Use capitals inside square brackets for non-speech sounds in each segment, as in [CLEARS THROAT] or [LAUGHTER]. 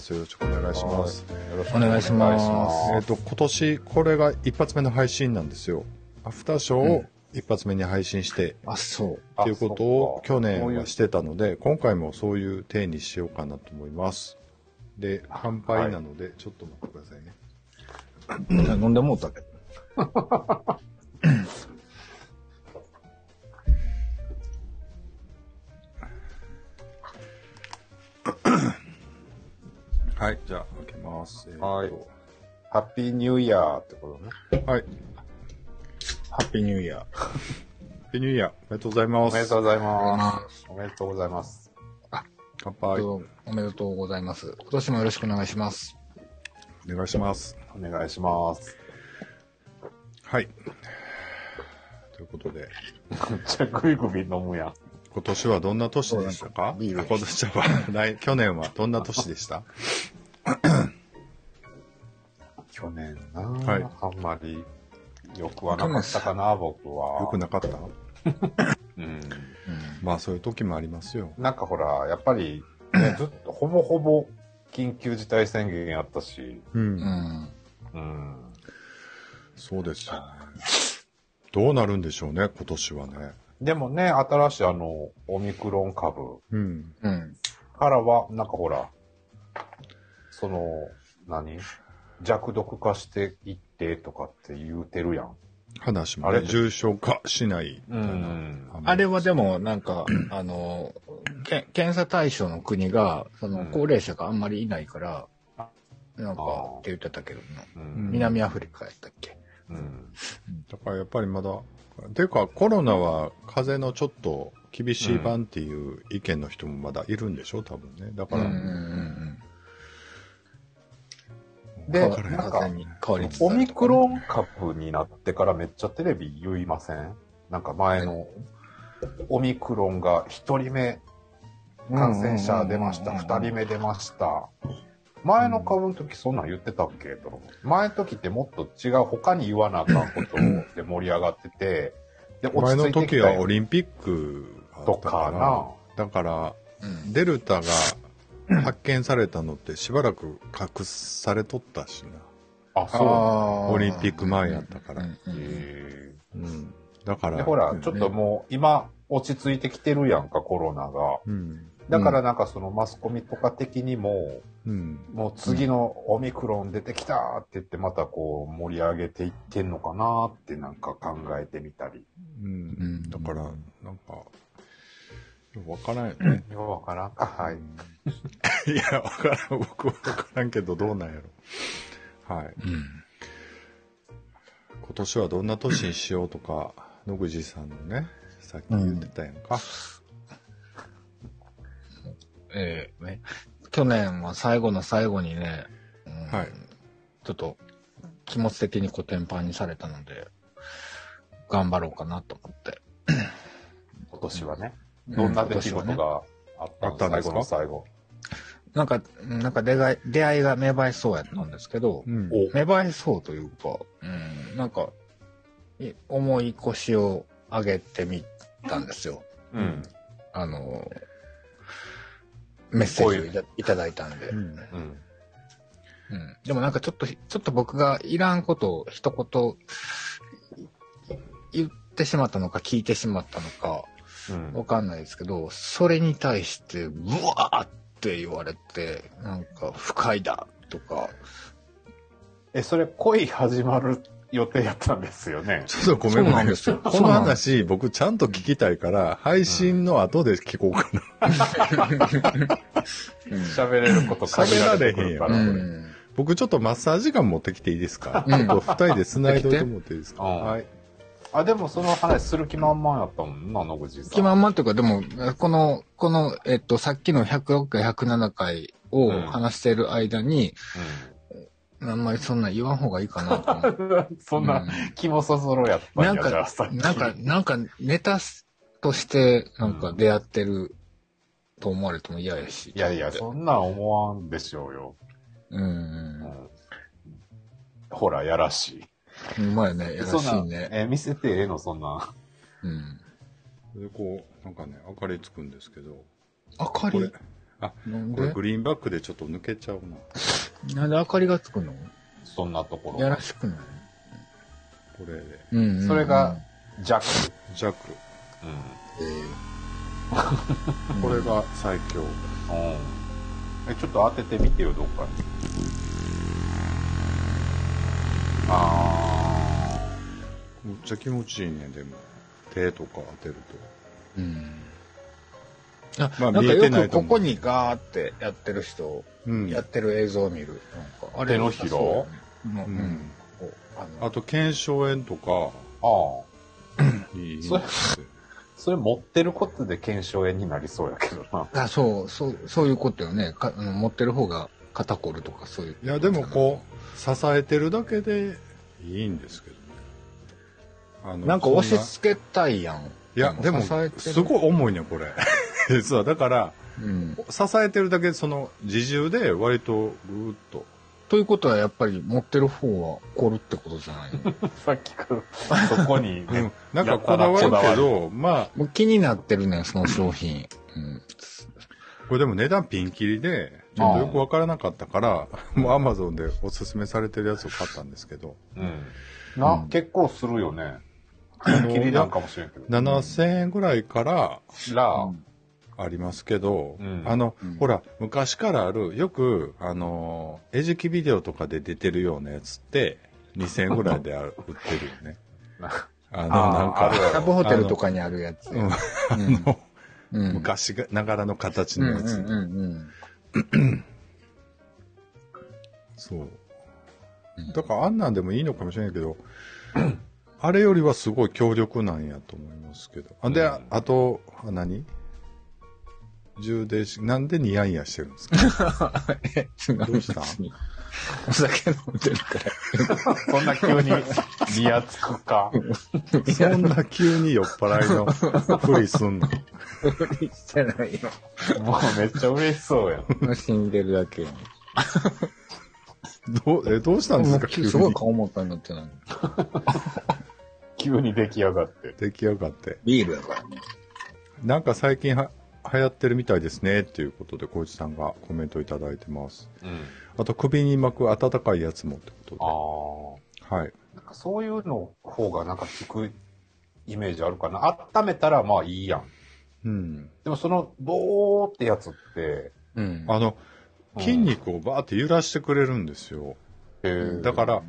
ます。よろしくお願いします。よろしくお願いしますえっ、と、今年、これが一発目の配信なんですよ。アフターショーを一発目に配信して、あ、そう。っていうことを去年はしてたので、今回もそういう体にしようかなと思います。で、乾杯なので、ちょっと待ってくださいね。飲んでもうたけど。[LAUGHS] はい、じゃあ、開けます。えーとはいハッピーニューイヤーってことね。はい。ハッピーニューイヤー。ハッピーニューイヤー、おめでとうございます。おめでとうございま。ますおめでとうございます。乾杯。おめでとうございます。今年もよろしくお願いします。お願いします。お願いします。はい。ということで、[LAUGHS] めっちゃグイグイ飲むやん。今年はどんな年でしたか？今年は、来去年はどんな年でした？[COUGHS] 去年な、はいあんまりよくはなかったかな、僕は。よくなかった？うん。うん。まあそういう時もありますよ。なんかほら、やっぱり、ね、[COUGHS] ずっとほぼほぼ緊急事態宣言やったし、うん。うん。うん。そうですよね。どうなるんでしょうね、今年はね。でもね、新しいあの、オミクロン株うん。うん。からは、なんかほら、その、何？弱毒化していってとかって言うてるやん。話もね、あれ重症化しない。うんあれはでも、なんか、あの、け検査対象の国が、その、うん高齢者があんまりいないから、なんかあー、って言ってたけどな。うん。南アフリカやったっけ？うん。だからやっぱりまだ、ていうかコロナは風邪のちょっと厳しい版っていう意見の人もまだいるんでしょ、多分ね。だから、うんうんうんで、うん。なんかオるミクロン株になってからめっちゃテレビ言いません？なんか前の、オミクロンが一人目感染者出ました、うんうんうんうん二人目出ました。前の株の時そんなん言ってたっけ？と前の時ってもっと違う他に言わなあかんことで盛り上がってて、で、前の時はオリリンピックあとったかな。だから、うんデルタが発見されたのってしばらく隠されとったしな。あ、そう。オリンピック前やったからうんうんうんへうん。だから。ほら、ちょっともう今落ち着いてきてるやんか、コロナが。うん。だからなんかそのマスコミとか的にも、うん。もう次のオミクロン出てきたって言ってまたこう盛り上げていってんのかなってなんか考えてみたり。ううんん。だから、なんか、よくわからんよね。よくわからんか。はい。[LAUGHS] いや、わからん。僕はわからんけど、どうなんやろ。はい。うん今年はどんな年にしようとか、野口さんのね、さっき言ってたやんか。ええね。去年は最後の最後にね、うんはいちょっと気持ち的にコテンパンにされたので、頑張ろうかなと思って。[CLEARS THROAT] 今年はね。んどんな出来事があったんですか最後の最後。なんか、なんか出会い出会いが芽生えそうやったんですけど、うん。お芽生えそうというか、うん、なんか、い重い腰を上げてみたんですよ。うん。あの、メッセージをいたいただいたんで。うん。うん。うん。でもなんかちょっと、ちょっと僕がいらんことを一言言ってしまったのか聞いてしまったのかうん。わかんないですけど、それに対して、ブワーって言われて、なんか不快だとか、え、それ恋始まる予定やったんですよね。ちょっとごめんそうごめん。なんですよこの話、僕ちゃんと聞きたいから、配信の後で聞こうかな。喋れること限られてくるかうら。これん。僕ちょっとマッサージガン持ってきていいですか、うんちょっと二人で繋いどいてもらっていいですか、うんはい。あ、でもその話する気満々やったもんな、野口さん。気まんまっていうか、でも、この、この、えっと、さっきの106回、107回を話してる間に、あんまりそんな言わん方がいいかな。[LAUGHS] そんな気もそぞろやったんや、なんか。なんか、なんか、ネタとして、なんか出会ってると思われても嫌やし。いやいや、そんなん思わんでしょうよ。うん。うんほら、やらしい。うまいね。やらしそんないね。え、見せてええの、そんな。うん。で、こう、なんかね、明かりつくんですけど、明かり、あ、なんで？これグリーンバックでちょっと抜けちゃうな。[LAUGHS] なんで明かりがつくの？そんなところ。やらしくない？これで。うんうんうんそれが、弱。弱。うん。[LAUGHS] これが最強。うん。え、ちょっと当ててみてよ、どっかに。あむっちゃ気持ちいいね、でも。手とか当てるうん。あ、まあなんか見えてよくないと思うここにガーってやってる人、と。うん。やってる映像を見る。なんか、あ手のひら？ねうん。ううんん。こうあのあと、腱鞘炎とか、あ。ああ。[CLEARS THROAT] いいそれ [LAUGHS] それ持ってることで腱鞘炎になりそうやけどな。あ、そう、そう、そういうことよね。か持ってる方が肩こるとかそういう。いや、でもこう、支えてるだけでいいんですけどね。あのなんかそ押し付けたいやん。いや、でも、すごい重いね、これ。実は、だから、うん。支えてるだけで、その、自重で割とぐーっと。ということはやっぱり持ってる方は凝るってことじゃないの？[LAUGHS] さっきから、そこにね、うん。なんかこだわるけど、まあ、もう気になってるねん、その商品。うん。これでも値段ピンキリで、ちょっとよくわからなかったから、もうアマゾンでおすすめされてるやつを買ったんですけど、うん。な、うん結構するよね。ピンキリなんかもしれんけど。7000円ぐらいからら、ありますけど、うんあの、うんほら、昔からある、よく、あの、餌食ビデオとかで出てるようなやつって、2000円ぐらいで売ってるよね。[LAUGHS] あの、なんかあるあるラブホテルとかにあるやつ。昔がながらの形のやつ。うんうんうん [CLEARS THROAT] そううん。だからあんなんでもいいのかもしれないけど、あれよりはすごい強力なんやと思いますけど。あで、うんあと、あ何？充電し、なんでニヤニヤしてるんですか？[LAUGHS] どうしたお酒飲んでるから。そんな急にニヤつくか。そんな急に酔っ払いのふりすんの？してないよ。もうめっちゃ嬉しそうやん。死んでるだけよ。どう、え、どうしたんですか？急にすごい顔もったになってない。[LAUGHS] 急に出来上がって。出来上がって。ビールやからね。なんか最近は流行ってるみたいですねっていうことで、小内さんがコメントいただいてます。うん。あと首に巻く暖かいやつもってこあとで。はい。あ。なんかそういうの方がなんか効くイメージあるかな。温めたらまあいいやん。うん。でもその、ボーってやつって、うん。あの、うん筋肉をバーって揺らしてくれるんですよ。へーだから、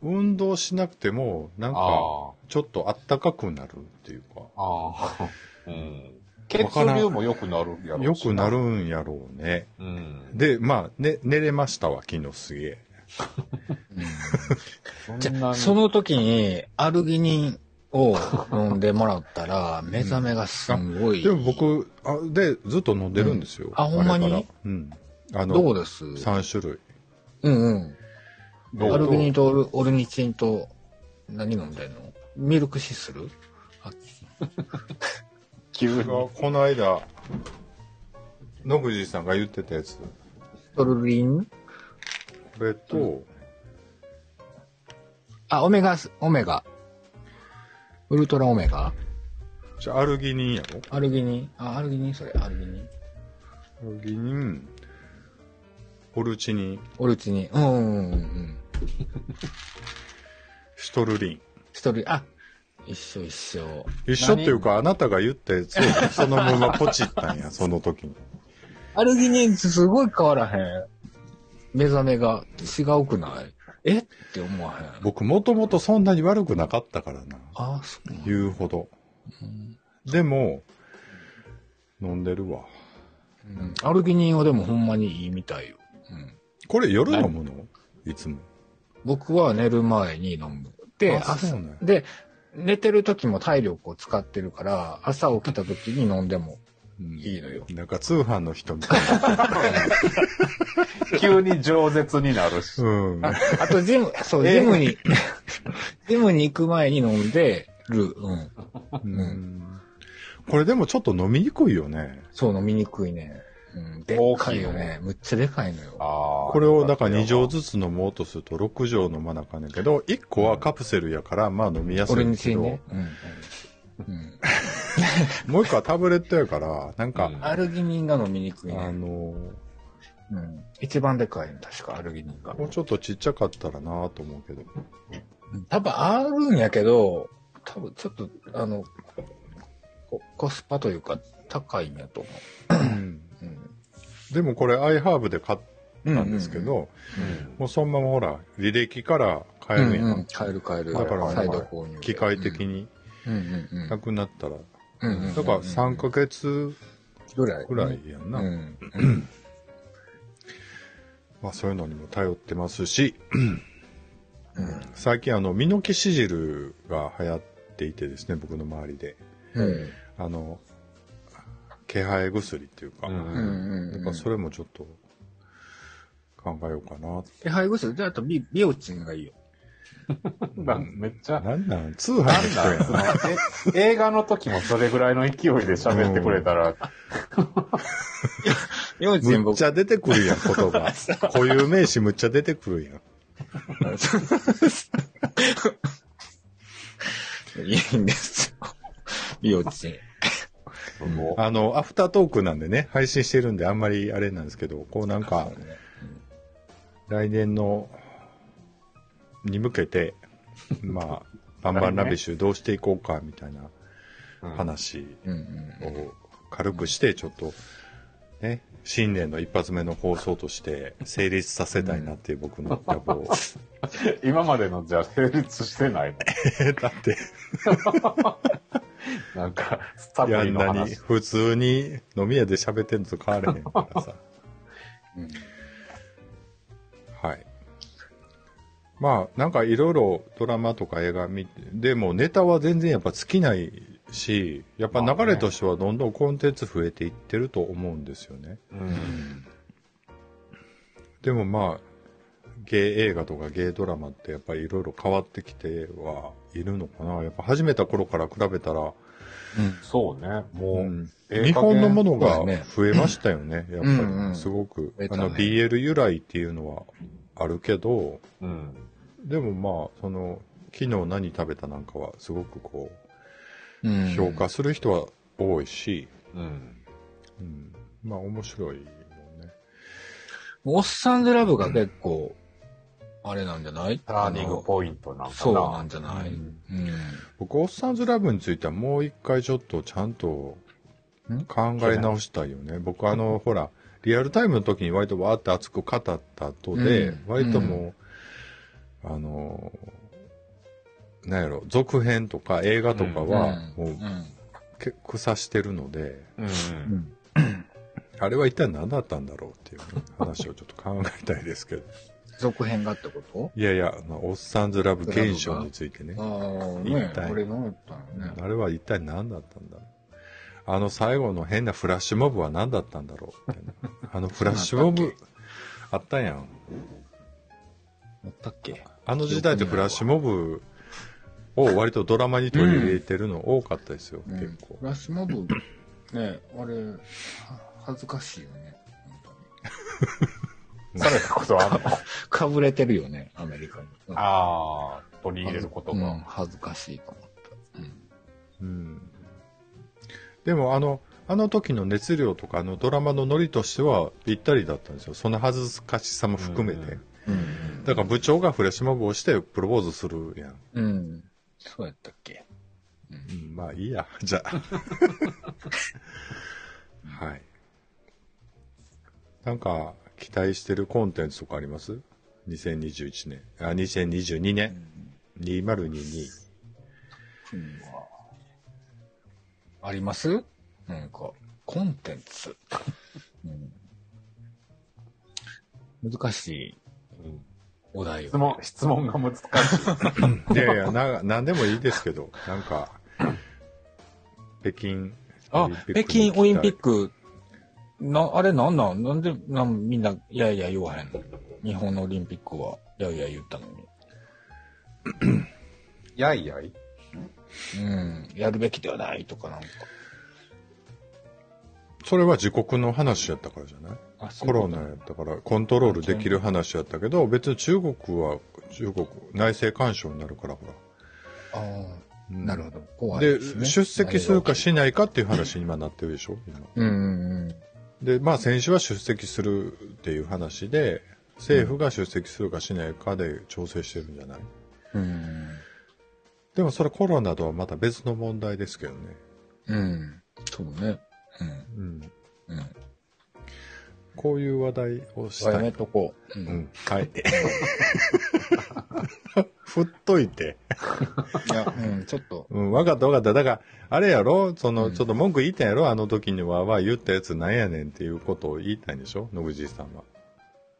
運動しなくても、なんか、あちょっとあったかくなるっていうか、あ。ああ。うん。血流も良くなるやろようしくなる。んやろうね。うん。で、まあ、ね、寝れましたわ、昨日すげえ。[LAUGHS] じゃその時に、アルギニンを飲んでもらったら、目覚めがすんごい。でも僕、あで、ずっと飲んでるんですよ。うんあほんまに？うん。あどうの、です？3種類。うんうん。どう？アルギニンとオルオルニチンと、何飲んでんの？ミルクシスルあ急に。この間、野口さんが言ってたやつ。ストルリン？これと、あ、オメガス、オメガ。ウルトラオメガ？じゃあアルギニンやろ？アルギニンあ、アルギニンそれ、アルギニン。アルギニン、オルチニン、オルチニン。うんうんうんうん。シトルリン。あ、一緒一緒。一緒っていうか、あなたが言ったやつをそのままポチったんや、その時に。アルギニンってすごい変わらへん。目覚めが違うくない？え？って思わへん。僕もともとそんなに悪くなかったからな。あ、そう言うほど。うんでも、飲んでるわ。うんアルギニンはでもほんまにいいみたいよ。うんこれ夜飲むの？いつも。僕は寝る前に飲む。で、朝あそうねで、寝てる時も体力を使ってるから、朝起きた時に飲んでもうんいいのよ。なんか通販の人みたい急に饒舌になるし。な。うん。ああとジム、そう、ジムに、[LAUGHS] ジムに行く前に飲んでる。うん。うんこれでもちょっと飲みにくいよね。そう、飲みにくいね。うん。でっかいよね。むっちゃでかいのよ。これをだから2錠ずつ飲もうとすると6錠飲まなあかんねんけど、1個はカプセルやから、まあ飲みやすいけど、にしね。うん。うん。[LAUGHS] もう一個はタブレットやから、なんか、うんアルギニンが飲みにくいね。あの、うん。一番でかいの、確かアルギニンが。もうちょっとちっちゃかったらなと思うけど。多分あるんやけど、多分ちょっと、あの、ココスパというか高いんやと思うんう。うん。でもこれ iHerb で買ったんですけど、うんもうそのままほら、履歴から買えるやん。うんうん、買える買える。だから再度購入で。機械的に。なくなったら。だから3ヶ月ぐらい。ぐらいやんな。まあそういうのにも頼ってますし、うん最近あの、ミノキシジルが流行っていてですね、僕の周りで。うん。あの、気配薬っていうか、うんうんそれもちょっと考えようかな。気配薬じゃあ、あとビ、ビオチンがいいよ。[LAUGHS] なんめっちゃ、なんなん？通販の人や映画の時もそれぐらいの勢いで喋ってくれたら、ビオチン僕むっち、ゃ出てくるやん、言葉。[LAUGHS] 固有名詞むっちゃ出てくるやん。[LAUGHS] いいんですよ。ビオチン。あの、アフタートークなんでね、配信してるんであんまりあれなんですけど、こうなんか、来年の、に向けて、[LAUGHS] まあ、バンバンラビッシュどうしていこうか、みたいな話。を軽くして、ちょっと、ね、新年の一発目の放送として成立させたいなっていう僕の野望。[LAUGHS] 今までのじゃあ成立してない [LAUGHS] だって、の [LAUGHS] なんか、サプいやんなにリの話。普通に飲み屋で喋ってんのと変われへんからさ。[LAUGHS] うんはい。まあ、なんかいろいろドラマとか映画見て、でもネタは全然やっぱ尽きないし、やっぱ流れとしてはどんどんコンテンツ増えていってると思うんですよね。うんでもまあ、ゲイ映画とかゲイドラマってやっぱりいろいろ変わってきてはいるのかな。やっぱ始めた頃から比べたら、そうね、もう、日本のものが増えましたよね、やっぱり。うんうんすごく。あの、BL 由来っていうのはあるけど、うん。でもまあ、その、昨日何食べたなんかはすごくこう、うん評価する人は多いし、うん。うん、まあ面白いもんね。おっさんずラブが結構、あれなんじゃない？ターニングポイントなんかな。そうなんじゃない？うんうん。僕、オッサンズラブについてはもう一回ちょっとちゃんとん？考え直したいよね。僕あの、ほら、リアルタイムの時に割とわーって熱く語った後で、うん割ともう、あの、なんやろ、続編とか映画とかは、もう、うん。け腐してるので、うん。あれは一体何だったんだろうっていうね、話をちょっと考えたいですけど。続編がってこと？いやいや、あのオッサンズラブ現象についてね。ああ、一ねれ何だったのね？あれは一体何だったんだろう？あの最後の変なフラッシュモブは何だったんだろう？あのフラッシュモブ、[LAUGHS] あったやん。あったっけ？あの時代ってフラッシュモブを割とドラマに取り入れてるの多かったですよ、うん結構フ。ラッシュモブ、ねあれ、は恥ずかしいよね。[LAUGHS] 本されたことあるの？かぶれてるよね、アメリカに。うんああ、取り入れることうんが。恥ずかしいと思った。うんうん。でもあの、あの時の熱量とかあのドラマのノリとしてはぴったりだったんですよ。その恥ずかしさも含めて。うんうん。だから部長がフラッシュモブをしてプロポーズするやん。うん。そうやったっけうん、まあいいや、じゃあ。[LAUGHS] はい。なんか、期待してるコンテンツとかあります ?2021 年。あ、2022年。2022。うんあります？なんか、コンテンツ。うん難しいうんお題質問、質問が難しい。いやいや、な、なんでもいいですけど、なんか、北京あ、北京オリンピックク、な、あれなんなん？なんで、なんみんな、いやいや言わへんの？日本のオリンピックは、いやいや言ったのに。[COUGHS] やいやい？うん、やるべきではないとかなんか。それは自国の話やったからじゃない？あ、そうコロナやったから、コントロールできる話やったけど、別に中国は、中国、内政干渉になるから、ほら。あうん。なるほど。怖いでね。出席するかしないかっていう話に今なってるでしょ？今。うんうんで、まあ選手は出席するっていう話で、政府が出席するかしないかで調整してるんじゃない、うん。うん。でもそれコロナとはまた別の問題ですけどね。うん。そうね。うん。うん。うん。こういう話題をしやたい。めとこう。う。うんん。はい。[LAUGHS] 振っといて。いや、うん、ちょっと。うん、わかったわかった。だから、あれやろ？その、うんちょっと文句言いたんやろ？あの時には、わ言ったやつなんやねんっていうことを言いたいんでしょ？野口さんは。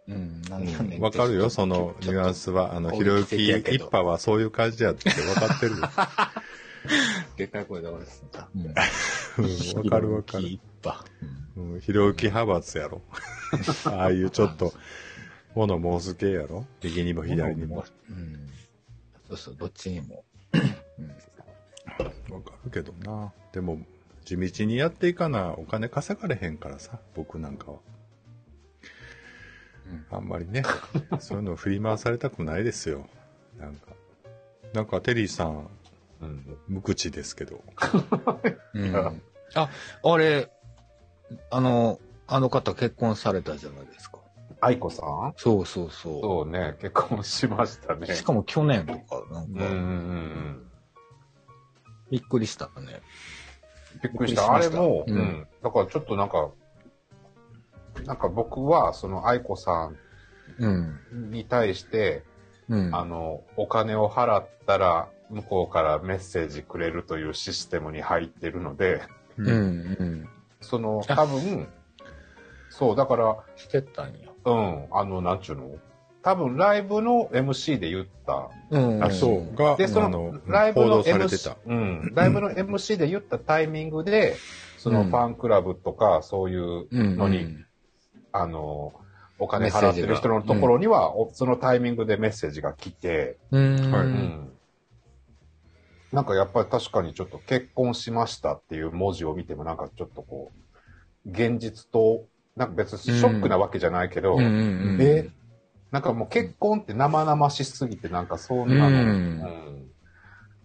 うん、なんやねんってわかるよ、そのニュアンスは。あの、攻ひろゆき一派はそういう感じやって分かってるよ。[LAUGHS] でっかい声で俺すんだ。うん。うんわかるわかる。一派。うんひろゆき派閥やろ。ああいうちょっと、物申す系やろ右にも左にも。うん。そうそう、どっちにも。わかるけどな。でも、地道にやっていかな、お金稼がれへんからさ、僕なんかは。あんまりね、そういうの振り回されたくないですよ。なんか。なんか、テリーさん、うん。無口ですけど。うん。うん。あ、あれ、あの、あの方結婚されたじゃないですか。愛子さん？そうそうそそうね、結婚しましたねう。。しかも去年とか、なんか、うんうんうん。びっくりしたね。びっくりした。あれも、ううんん。だからちょっとなんか、なんか僕は、その愛子さうん。んに対して、うん。あの、お金を払ったら、向こうからメッセージくれるというシステムに入ってるので、うん、うん。その、あ。多分、そう、だから、してたんや。うん、あの、なんちゅうの？多分、ライブの MC で言った。うん。あそう、が、で、そあのの、、ライブの MC た。、うん、ライブの MC で言ったタイミングで、そのうん。ファンクラブとか、そういううん。のに、あの、お金払ってる人のところには、おそのタイミングでメッセージが来て、うん。はい。うんなんかやっぱり確かにちょっと結婚しましたっていう文字を見てもなんかちょっとこう、現実と、なんか別にショックなわけじゃないけど、うんうんうん。えなんかもう結婚って生々しすぎてなんかそんなの、うんうん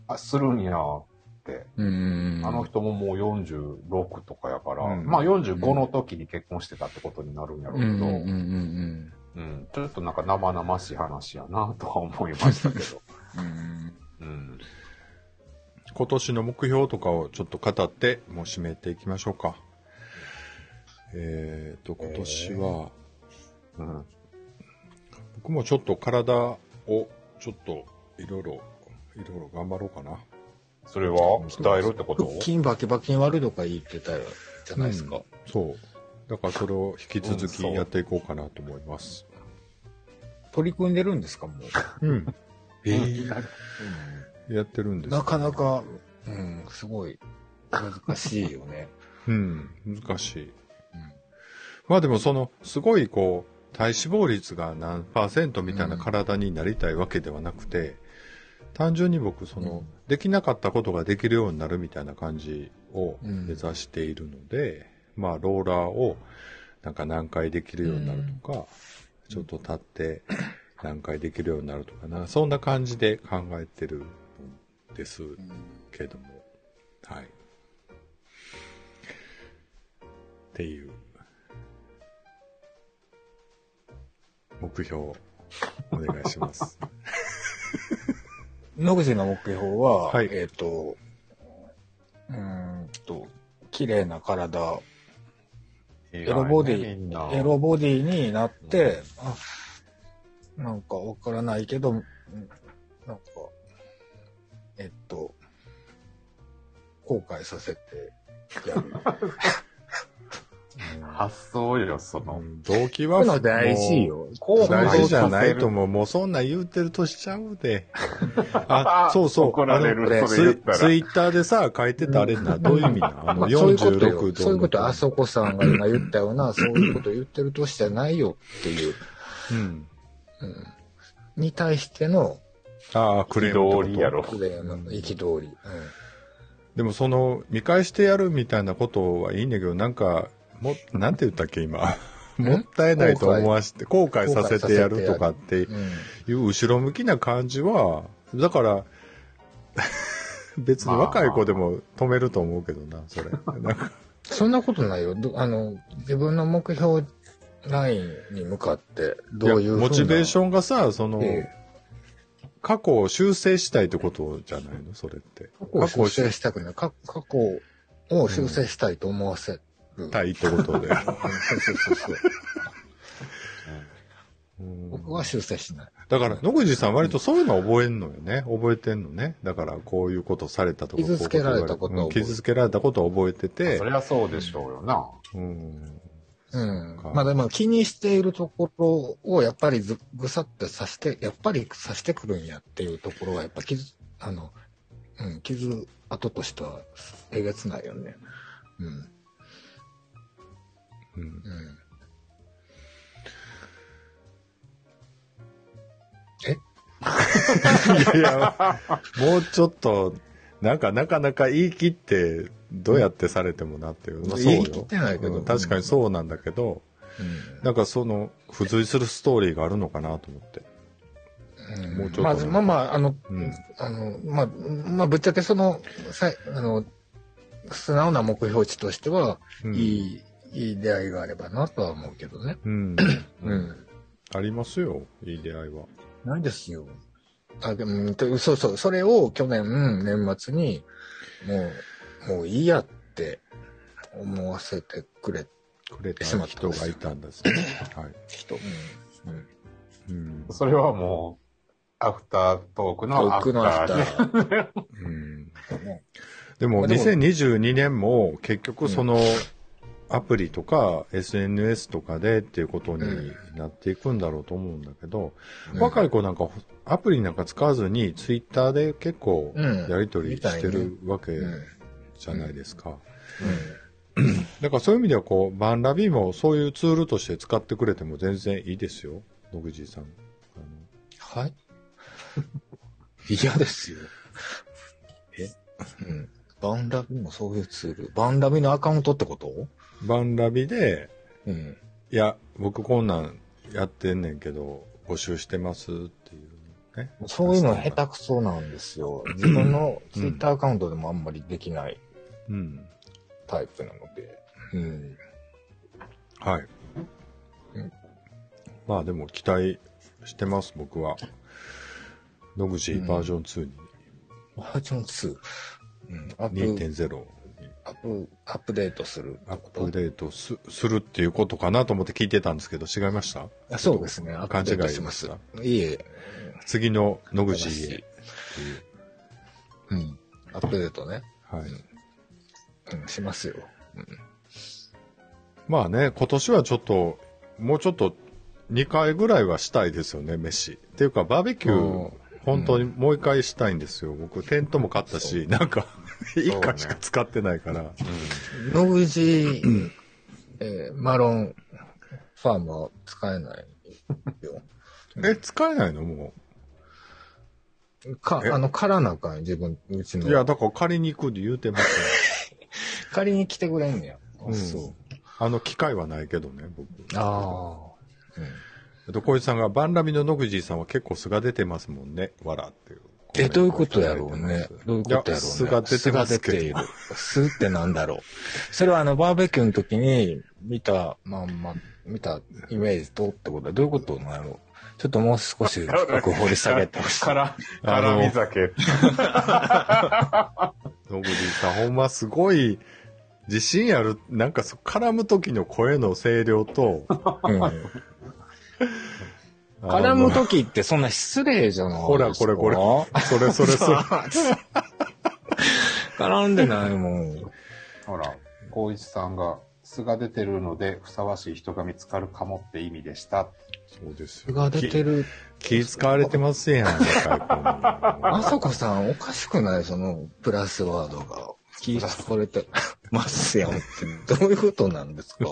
あ、するんやって。うんうんうん。あの人ももう46とかやから、うんまあ45の時に結婚してたってことになるんやろうけど、うんうんうんうんうんちょっとなんか生々しい話やなとは思いましたけど。[LAUGHS] うん。うん今年の目標とかをちょっと語って、もう締めていきましょうか。えーと、今年は、うん僕もちょっと体を、ちょっと、いろいろ、いろいろ頑張ろうかな。それは？鍛えるってこと？腹筋バキバキに割るとか言ってたよ、じゃないですか。うんそう。だからそれを引き続きやっていこうかなと思います。取り組んでるんですか、もう。うん。えやってるんですなかなか、うん、すごい難しいよね。[LAUGHS] うん、難しい。まあでもその、すごいこう、体脂肪率が何パーセントみたいな体になりたいわけではなくて、単純に僕、その、うん。できなかったことができるようになるみたいな感じをうん。目指しているので、まあ、ローラーをなんか何回できるようになるとか、ちょっと立って何回できるようになるとかな、そんな感じで考えてるんですけども、はい。っていう、目標、お願いします。[LAUGHS] 野口の目標は、はい。えっ、と、うーんと、綺麗な体、エエロボディエロボディになって、あ、なんかわからないけど、えっと、後悔させてやる。[LAUGHS] 発想よ、その。うん動機はこういうの大事よ。こう大事じゃないと思う。もうそんなん言うてるとしちゃうで。[LAUGHS] あ、そうそう。怒られるあのそれツイツイッターでさ、書いてたあれな、どういう意味なあの、まあそういうこと46よ。そういうこと、あそこさんが今言ったような、そういうこと言ってるとしじゃないよっていう、うん。うん、に対しての、ああ、クレームってこと？憤りやろこれの憤り。でもその、見返してやるみたいなことはいいんだけど、なんか、も、なんて言ったっけ、今？もったいないと思わして、後悔させてやるとかってうん。うんいう後ろ向きな感じは、だから、[LAUGHS] 別に若い子でも止めると思うけどな、それ。なんかそんなことないよ。どあの、自分の目標ラインに向かって、どういうふうなモチベーションがさ、その、え過去を修正したいってことじゃないの？それって。過去を修正したくない。過過去を修正したいと思わせる。たいってことで。う [LAUGHS] んそうそうそうそう。うん僕は修正しない。だから、野口さん割とそういうの覚えんのよね。覚えてんのね。だから、こういうことされたとか。傷つけられたことをうん傷つけられたことを覚えててそ。りゃそうでしょうよな。うん。うんか。まあでも気にしているところをやっぱりずぐさって刺して、やっぱり刺してくるんやっていうところがやっぱ傷、あの、うん、傷跡としてはえげつないよね。うん。うんうん。[LAUGHS] いやいや、もうちょっと、なんかなかなか言い切って、どうやってされてもなっていう。まあそうよ言い切ってないけどうん確かにそうなんだけど、うんなんかその、付随するストーリーがあるのかなと思って。うんもうちょっとまず、まあまあ、あの、うんあの、まあ、まあ、ぶっちゃけその、さいあの、素直な目標値としては、うんいい、いい出会いがあればなとは思うけどね。うん。うん。ありますよ、いい出会いは。ないですよ。あ、でも、とそうそう、それを去年、年末に、もう、もういいやって思わせてくれ、くれたしまった人がいたんですね。はい。人。うん。うん。それはもう、アフタートークのアフタ遠くのアフター。うんでも2022年も結局そのアプリとか SNS とかでっていうことになっていくんだろうと思うんだけど、若い子なんかアプリなんか使わずにツイッターで結構うんやり取りしてるわけうん。じゃないですか。う [CLEARS THROAT] だからそういう意味ではこう、バンラビもそういうツールとして使ってくれても全然いいですよ。野口さん。はい [LAUGHS] 嫌ですよ。え？うん。バンラビもそういうツール。バンラビのアカウントってこと？バンラビで、うん。いや、僕こんなんやってんねんけど、募集してますっていうね。そういうの下手くそなんですよ。[CLEARS THROAT] 自分のツイッターアカウントでもあんまりできないうん。タイプなので。うん。はい。うんまあでも期待してます、僕は。野口バージョン2に、バージョン2。うん。アップ、2.0アップ、アップデートするアップデートすするっていうことかなと思って聞いてたんですけど、違いました？あそうですね。勘違いしますで。いえ。次の野口へっていう。うん。アップデートね。はい。うん、しますよ。まあね、今年はちょっと、もうちょっと2回ぐらいはしたいですよね、飯。っていうか、バーベキュうんー、本当にもう一回したいんですよ。僕、テントも買ったし、なんか、1回しか使ってないから。野口、えーマロンファームは使えないよ。[LAUGHS] え、使えないのもか、え？あの、からなあかんよ自分、うちう。の。いや、だから借りに行くって言うてますよ。[LAUGHS] 借りに来てくれんねや。あうんそう。あの、機会はないけどね、僕。ああ。えっと、小石さんが、バンラビの野口さんは結構素が出てますもんね、わらっていう。え、どういうことやろうね。どういうことやろうね。いや素が出てますけど素が出ている。素ってなんだろう。それはあの、バーベキューの時に見たまんま、見たイメージとってことはどういうことなんやろう。ちょっともう少し深く掘り下げてほしい。から、辛み酒。野口さん、ほんますごい、自信ある、なんかそ絡む時の声の声量と、うん [LAUGHS] 絡む時ってそんな失礼じゃないですか？ほらこれこれそれそれそれ。[LAUGHS] 絡んでないもん。ほら、光一さんが、素が出てるので、ふさわしい人が見つかるかもって意味でした。そうです素が出てる。気気使われてますやん。あさこさんおかしくない？そのプラスワードが。気使われてますやんって。どういうことなんですか？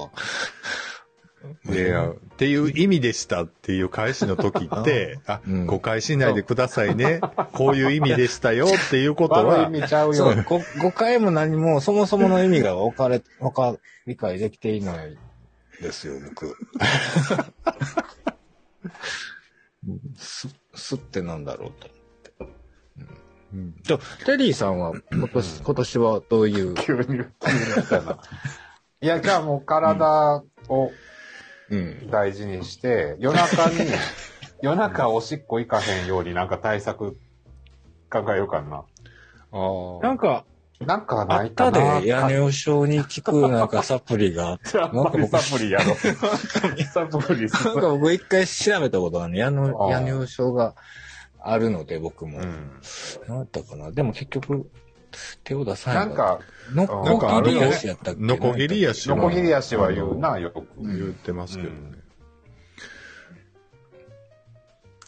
いや、っていう意味でしたっていう返しの時って、[LAUGHS] あ、うん誤解しないでくださいね。こういう意味でしたよっていうこと悪いは、意味ちゃうよ。誤解も何も、そもそもの意味が分かれ、分か、理解できていないですよ、僕。[LAUGHS] す、すってなんだろうと。うん。じゃあテリーさんは今年、今年はどういう、[LAUGHS] 急に、急にやったな。いや、じゃあもう体をうん。大事にして、夜中に、[LAUGHS] 夜中おしっこ行かへんようになんか対策考えようかな。ああ。なんか、なんかあっないかな。たで、屋根症に効くなんかサプリが。やっぱりサプリやろ。[LAUGHS] サプリなんか僕一回調べたことがね、屋根ああ屋根症があるので、僕も。うん。何やったかなでも結局、手を出さなないんか、のなんかあるよこぎり足やったっけ？ノコギリ足はノコギリ足は言うな、よく。言ってますけどね。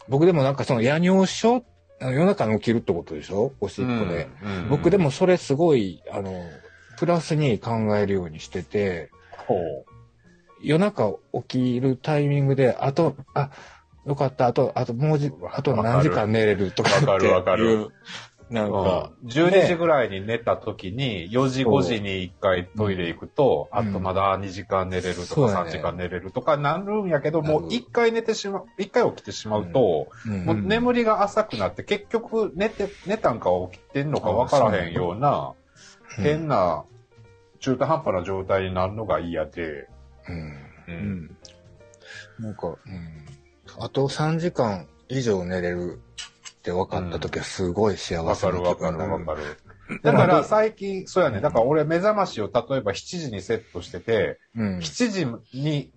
僕でもなんかその夜尿症、夜中に起きるってことでしょ？おしっこで。うん僕でも、それすごい、あの、プラスに考えるようにしてて。夜中起きるタイミングで、あと、あ、よかった、あと、あともうじ、あと何時間寝れるとかっていう。わかるわかるなんか、12時ぐらいに寝た時に、4時5時に1回トイレ行くと、うん。あとまだ2時間寝れるとかそうやね。3時間寝れるとかなるんやけど、もう1回寝てしまう、1回起きてしまうと、うん。もう眠りが浅くなって、結局寝て、寝たんか起きてんのか分からへんような、うん。変な、中途半端な状態になるのが嫌で、うん。う。うん。ん。なんか、うん。あと3時間以上寝れるって分かった時はすごい幸せなわかるわ気分になかるわかる。だから最近、そうやね。だから俺目覚ましを例えば7時にセットしてて、うん。7時に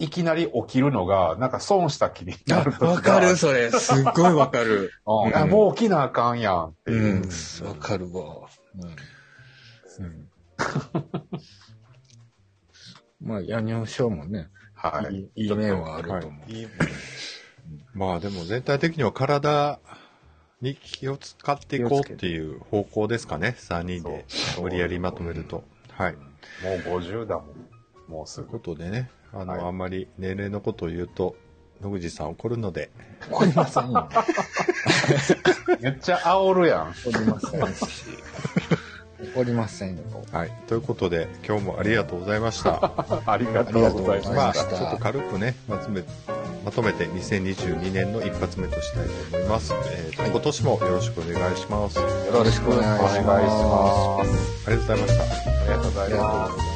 いきなり起きるのが、なんか損した気になるわかる、それ。すっごいわかる。[LAUGHS] うんあ、もう起きなあかんやんってういう。ん。わかるわ。うん。[LAUGHS] まあ、夜尿症もね、はいいいい面はあると思う。いいまあでも全体的には体に気を使っていこうっていう方向ですかね。3人で無理やりまとめると。はい。もう50だもん。もうすというぐ。ことでね、あの、はいあんまり年齢のことを言うと、野口さん怒るので、怒りませんよ。[LAUGHS] めっちゃ煽るやん。怒りませんし。怒りませんよ。はい。ということで、今日もありがとうございました。ありがとうございままあ、しちょっと軽くね、まとめ、まとめて2022年の一発目としたいと思います。えーとはい今年もよろしくお願いします。あよろしくお願いします。お願いします。りがとうございました。ありがとうご。ざいます。